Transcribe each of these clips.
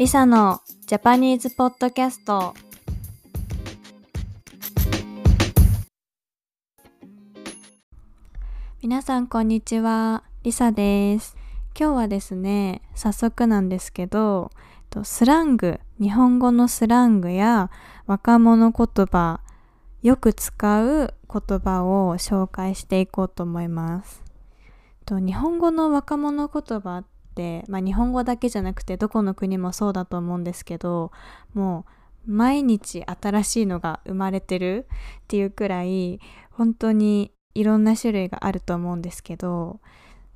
リサのジャパニーズポッドキャスト。皆さんこんにちは。リサです。今日はですね早速なんですけどスラング日本語のスラングや若者言葉よく使う言葉を紹介していこうと思います。日本語の若者言葉っ、まあ、日本語だけじゃなくてどこの国もそうだと思うんですけどもう毎日新しいのが生まれてるっていうくらい本当にいろんな種類があると思うんですけど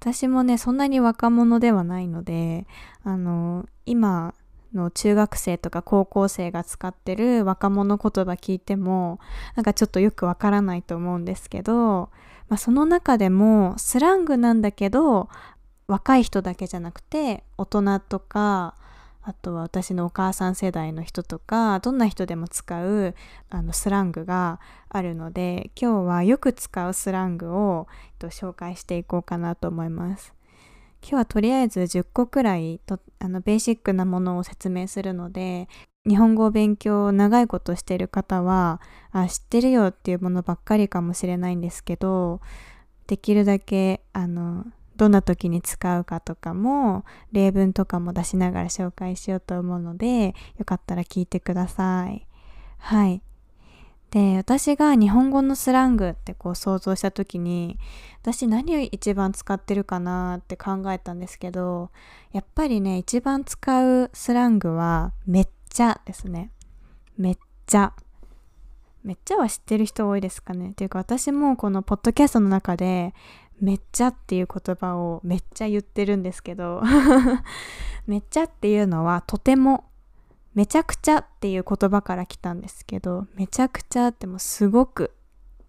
私もねそんなに若者ではないのであの今の中学生とか高校生が使ってる若者言葉聞いてもなんかちょっとよくわからないと思うんですけど、まあ、その中でもスラングなんだけど若い人だけじゃなくて大人とかあとは私のお母さん世代の人とかどんな人でも使うあのスラングがあるので今日はよく使うスラングを、えっと、紹介していこうかなと思います。今日はとりあえず10個くらいとあのベーシックなものを説明するので日本語を勉強長いことしてる方はあ知ってるよっていうものばっかりかもしれないんですけどできるだけあのどんな時に使うかとかも例文とかも出しながら紹介しようと思うのでよかったら聞いてください。はい。で私が日本語のスラングってこう想像した時に私何を一番使ってるかなって考えたんですけどやっぱりね一番使うスラングはめっちゃですね。めっちゃ。めっちゃは知ってる人多いですかねっていうか私もこのポッドキャストの中でめっちゃっていう言葉をめっちゃ言ってるんですけど めっちゃっていうのはとてもめちゃくちゃっていう言葉から来たんですけどめちゃくちゃってもすごく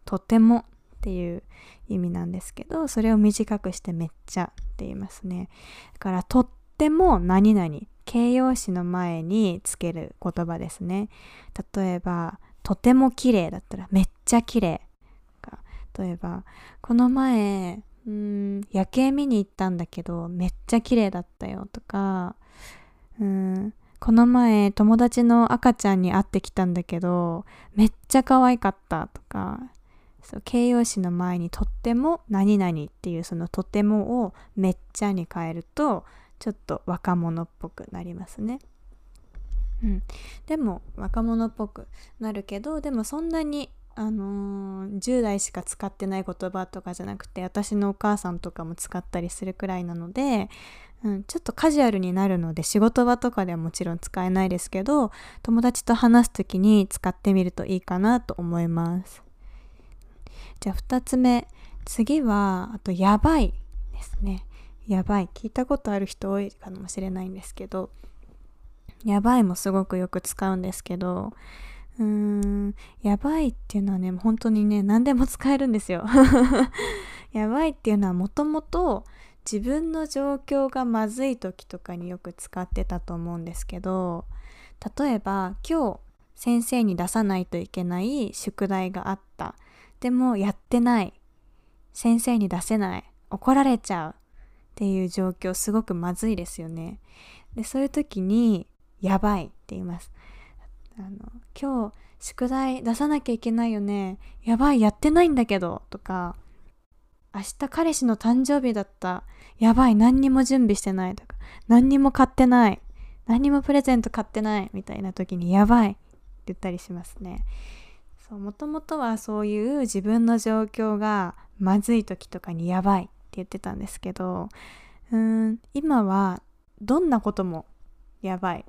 とてもっていう意味なんですけどそれを短くしてめっちゃって言いますね。だからとっても何々形容詞の前につける言葉ですね。例えばとても綺麗だったらめっちゃ綺麗。例えばこの前うん夜景見に行ったんだけどめっちゃ綺麗だったよとかうんこの前友達の赤ちゃんに会ってきたんだけどめっちゃ可愛かったとかそう形容詞の前にとっても何々っていうそのとてもをめっちゃに変えるとちょっと若者っぽくなりますね。うん、でも若者っぽくなるけどでもそんなにあのー、10代しか使ってない言葉とかじゃなくて私のお母さんとかも使ったりするくらいなので、うん、ちょっとカジュアルになるので仕事場とかではもちろん使えないですけど友達と話す時に使ってみるといいかなと思います。じゃあ2つ目。次はあとやばいですね。やばい。聞いたことある人多いかもしれないんですけどやばいもすごくよく使うんですけどやばいっていうのはね、本当にね、何でも使えるんですよ。やばいっていうのはもともと自分の状況がまずい時とかによく使ってたと思うんですけど、例えば今日先生に出さないといけない宿題があった。でもやってない。先生に出せない。怒られちゃう。っていう状況すごくまずいですよね。で、そういう時にやばいって言います。あの今日宿題出さなきゃいけないよね。やばいやってないんだけど。とか明日彼氏の誕生日だった。やばい何にも準備してない。とか何にも買ってない。何にもプレゼント買ってない。みたいな時にやばい。って言ったりしますね。そうもともとはそういう自分の状況がまずい時とかにやばい。って言ってたんですけどうーん今はどんなこともやばい。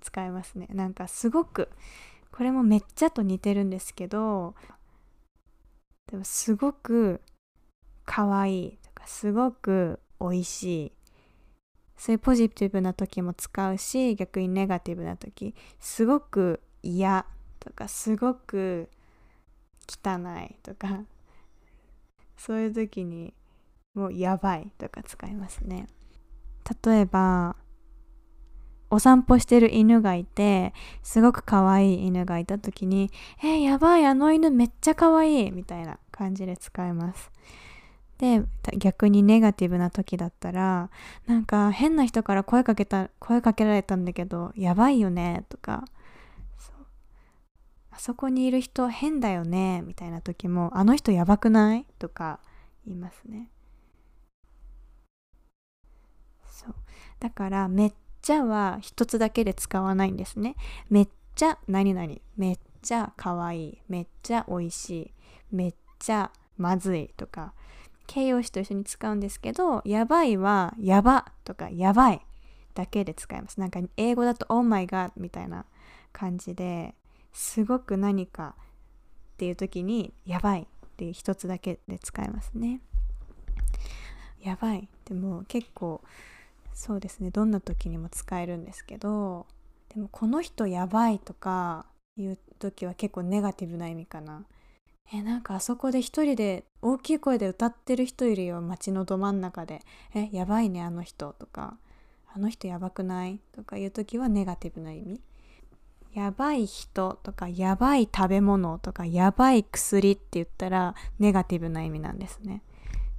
使えますね。なんかすごくこれもめっちゃと似てるんですけどでもすごく可愛いとかすごく美味しいそういうポジティブな時も使うし逆にネガティブな時すごく嫌とかすごく汚いとかそういう時にもうやばいとか使いますね。例えばお散歩してる犬がいてすごく可愛い犬がいた時に「えー、やばいあの犬めっちゃ可愛いみたいな感じで使えます。で逆にネガティブな時だったらなんか変な人から声かけた声かけられたんだけどやばいよねとか。あそこにいる人変だよねみたいな時もあの人やばくない？とか言いますね。そう。だからめっちゃは一つだけで使わないんですねめっちゃ何々めっちゃ可愛いめっちゃ美味しいめっちゃまずいとか形容詞と一緒に使うんですけど、やばいは、やばとか、やばいだけで使います。なんか英語だと、Oh my god みたいな感じですごく何かっていう時に、やばいっていう一つだけで使いますね。やばいでも結構そうですね。どんな時にも使えるんですけどでもこの人やばいとかいう時は結構ネガティブな意味かな。えなんかあそこで一人で大きい声で歌ってる人いるよ街のど真ん中でえやばいねあの人とか。あの人やばくないとかいう時はネガティブな意味。やばい人とかやばい食べ物とかやばい薬って言ったらネガティブな意味なんですね。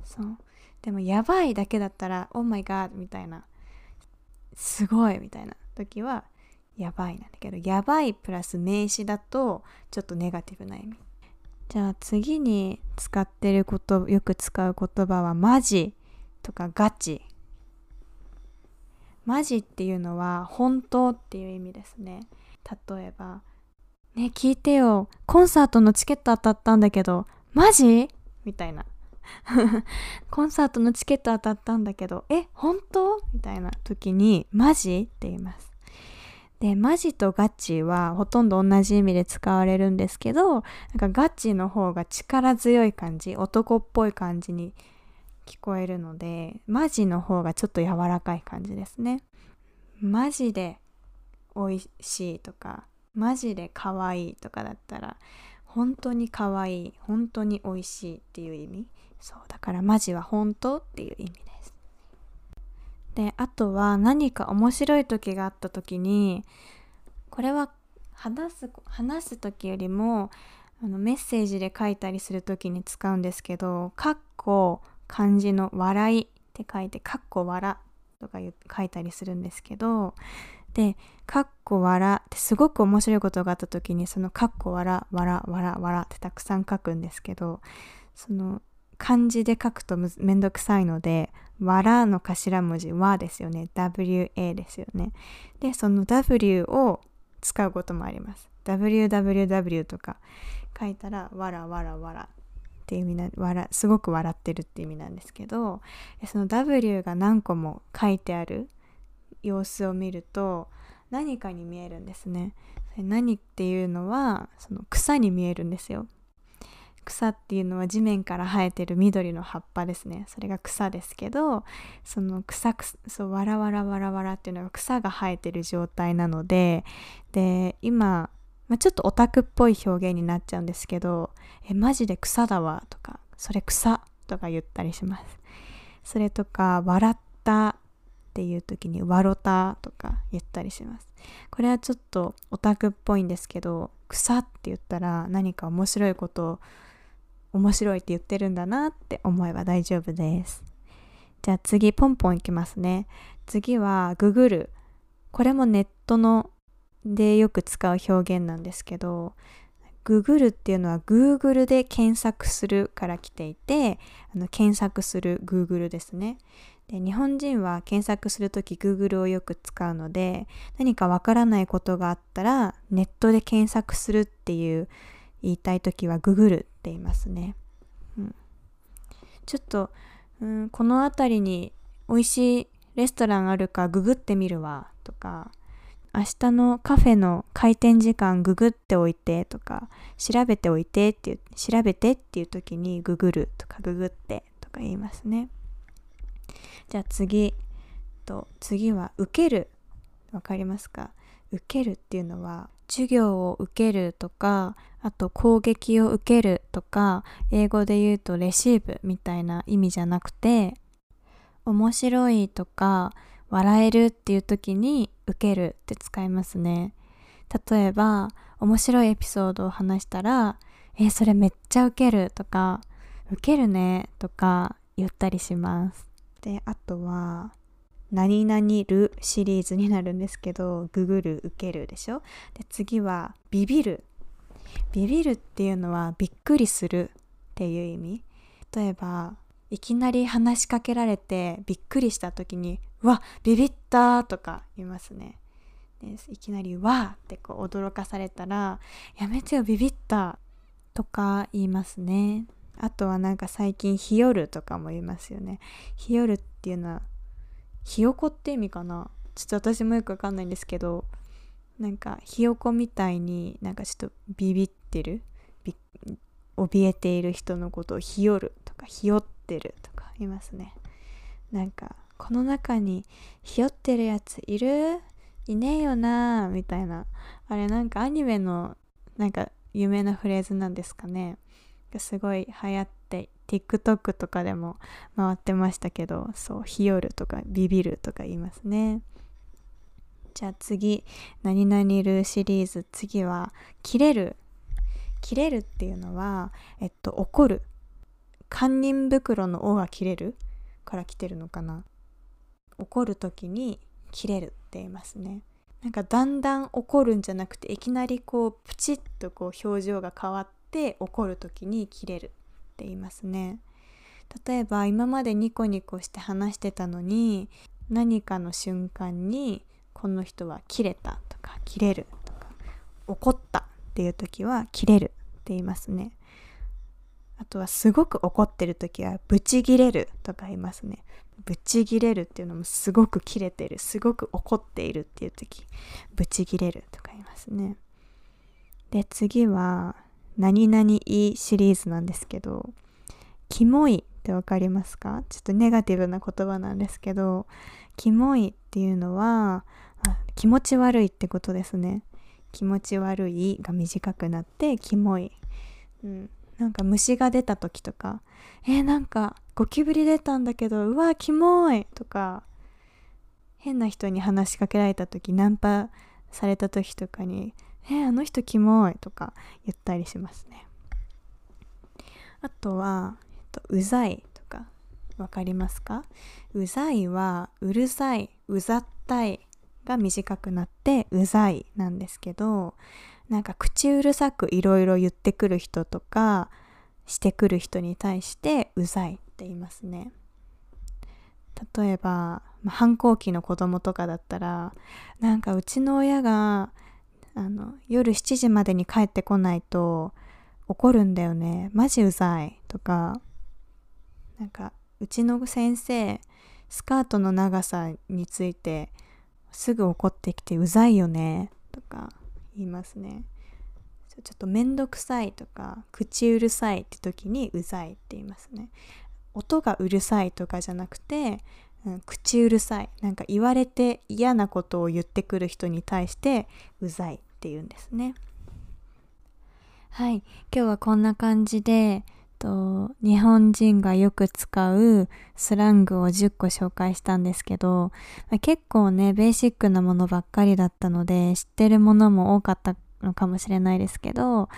そう。でもやばいだけだったら Oh my god みたいな。すごいみたいな時はやばいなんだけどやばいプラス名詞だとちょっとネガティブな意味。じゃあ次に使ってることよく使う言葉はマジとかガチ。マジっていうのは本当っていう意味ですね。例えばね聞いてよ。コンサートのチケット当たったんだけどマジ？みたいな。コンサートのチケット当たったんだけどえ本当？みたいな時にマジ？って言いますで、マジとガチはほとんど同じ意味で使われるんですけど、なんかガチの方が力強い感じ、男っぽい感じに聞こえるので、マジの方がちょっと柔らかい感じですね。マジで美味しいとか、マジで可愛いとかだったら、本当に可愛い、本当に美味しいっていう意味。そう、だからマジは本当っていう意味です。であとは何か面白い時があった時にこれは話す話す時よりもあのメッセージで書いたりする時に使うんですけど「かっこ漢字の笑い」って書いて「かっこ笑」とか書いたりするんですけどで「かっこ笑」ってすごく面白いことがあった時にその「かっこ笑」「笑」「笑」「笑」ってたくさん書くんですけどその漢字で書くとめんどくさいのでわらの頭文字はですよね。WA ですよね。で、その W を使うこともあります。www とか書いたら、わらわらわらっていう意味な、わら、すごく笑ってるって意味なんですけど、その W が何個も書いてある様子を見ると、何かに見えるんですね。何っていうのは、その草に見えるんですよ。草っていうのは地面から生えてる緑の葉っぱですね。それが草ですけどその草そうわらわらわらわらっていうのが草が生えてる状態なのでで今、まあ、ちょっとオタクっぽい表現になっちゃうんですけど「えマジで草だわ」とか「それ草」とか言ったりします。それとか「笑った」っていう時に「わろた」とか言ったりします。これはちょっとオタクっぽいんですけど草って言ったら何か面白いことを面白いって言ってるんだなって思えば大丈夫です。じゃあ次ポンポンいきますね。次はググる。これもネットのでよく使う表現なんですけど、ググるっていうのは Google で検索するから来ていて、あの検索する Google ですね。で日本人は検索するとき Google をよく使うので、何かわからないことがあったらネットで検索するっていう言いたい時はググるって言いますね。うん、ちょっと、うん、この辺りに美味しいレストランあるかググってみるわとか明日のカフェの開店時間ググっておいてとか調べておいてっていう調べてっていう時にググるとかググってとか言いますね。じゃあ次と次は受ける。わかりますか？受けるっていうのは授業を受けるとかあと攻撃を受けるとか英語で言うとレシーブみたいな意味じゃなくて面白いとか笑えるっていう時に受けるって使いますね。例えば面白いエピソードを話したらえそれめっちゃ受けるとか受けるねとか言ったりします。であとは何々るシリーズになるんですけどググる受けるでしょ。で次はビビるビビるっていうのはびっくりするっていう意味例えばいきなり話しかけられてびっくりした時に「うわビビった!」とか言いますねでいきなり「わ!」ってこう驚かされたら「やめてよビビった!」とか言いますねあとはなんか最近「日和」とかも言いますよね日和っていうのはひよこって意味かなちょっと私もよくわかんないんですけどなんかひよこみたいになんかちょっとビビってる怯えている人のことをひよるとかひよってるとか言いますね。なんかこの中にひよってるやついる？いねえよなみたいな。あれなんかアニメのなんか有名なフレーズなんですかね。すごい流行って TikTok とかでも回ってましたけどそう日和とかビビるとか言いますね。じゃあ次何々るシリーズ。次は切れる。切れるっていうのはえっと怒る。堪忍袋の「お」が切れるから来てるのかな。怒る時に切れるって言いますね。なんかだんだん怒るんじゃなくていきなりこうプチッとこう表情が変わって怒る時に切れるって言いますね。例えば今までニコニコして話してたのに何かの瞬間にこの人は切れたとか切れるとか怒ったっていう時は切れるって言いますね。あとはすごく怒ってる時はブチギレるとか言いますね。ブチギレるっていうのもすごく切れてるすごく怒っているっていう時ブチギレるとか言いますね。で次は何々いいシリーズなんですけどキモいってわかりますか？ちょっとネガティブな言葉なんですけどキモいっていうのは気持ち悪いってことですね。気持ち悪いが短くなってキモい、うん、なんか虫が出た時とかえー、なんかゴキブリ出たんだけどうわキモいとか変な人に話しかけられた時ナンパされた時とかにえー、あの人キモいとか言ったりしますね。あとは、と、うざいとかわかりますか？うざいはうるさいうざったいが短くなってうざいなんですけどなんか口うるさくいろいろ言ってくる人とかしてくる人に対してうざいって言いますね。例えば、反抗期の子供とかだったらなんかうちの親があの夜7時までに帰ってこないと怒るんだよね。マジうざいとかなんかうちの先生スカートの長さについてすぐ怒ってきてうざいよねとか言いますね。ちょっとめんどくさいとか口うるさいって時にうざいって言いますね。音がうるさいとかじゃなくて、うん、口うるさいなんか言われて嫌なことを言ってくる人に対してうざいって言うんですね。はい今日はこんな感じでと日本人がよく使うスラングを10個紹介したんですけど、まあ、結構ねベーシックなものばっかりだったので知ってるものも多かったのかもしれないですけど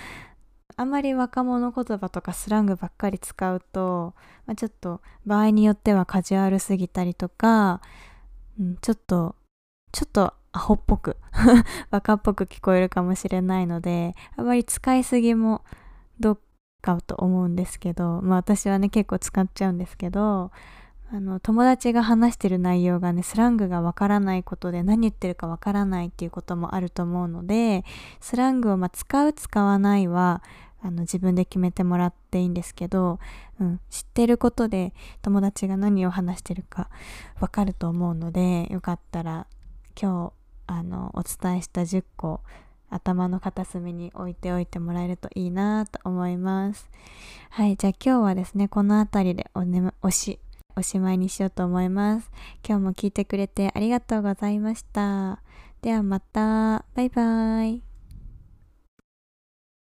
あまり若者言葉とかスラングばっかり使うと、まあ、ちょっと場合によってはカジュアルすぎたりとか、うん、ちょっとちょっとアホっぽく 若っぽく聞こえるかもしれないのであまり使いすぎもどっかと思うんですけど、まあ私はね結構使っちゃうんですけど、あの友達が話してる内容がねスラングがわからないことで何言ってるかわからないっていうこともあると思うのでスラングをま使う使わないはあの自分で決めてもらっていいんですけど、うん、知ってることで友達が何を話してるかわかると思うのでよかったら今日あのお伝えした10個頭の片隅に置いておいてもらえるといいなと思います。はい、じゃあ今日はですね、この辺りでお,、ね、おし、おしまいにしようと思います。今日も聞いてくれてありがとうございました。ではまた。バイバイ。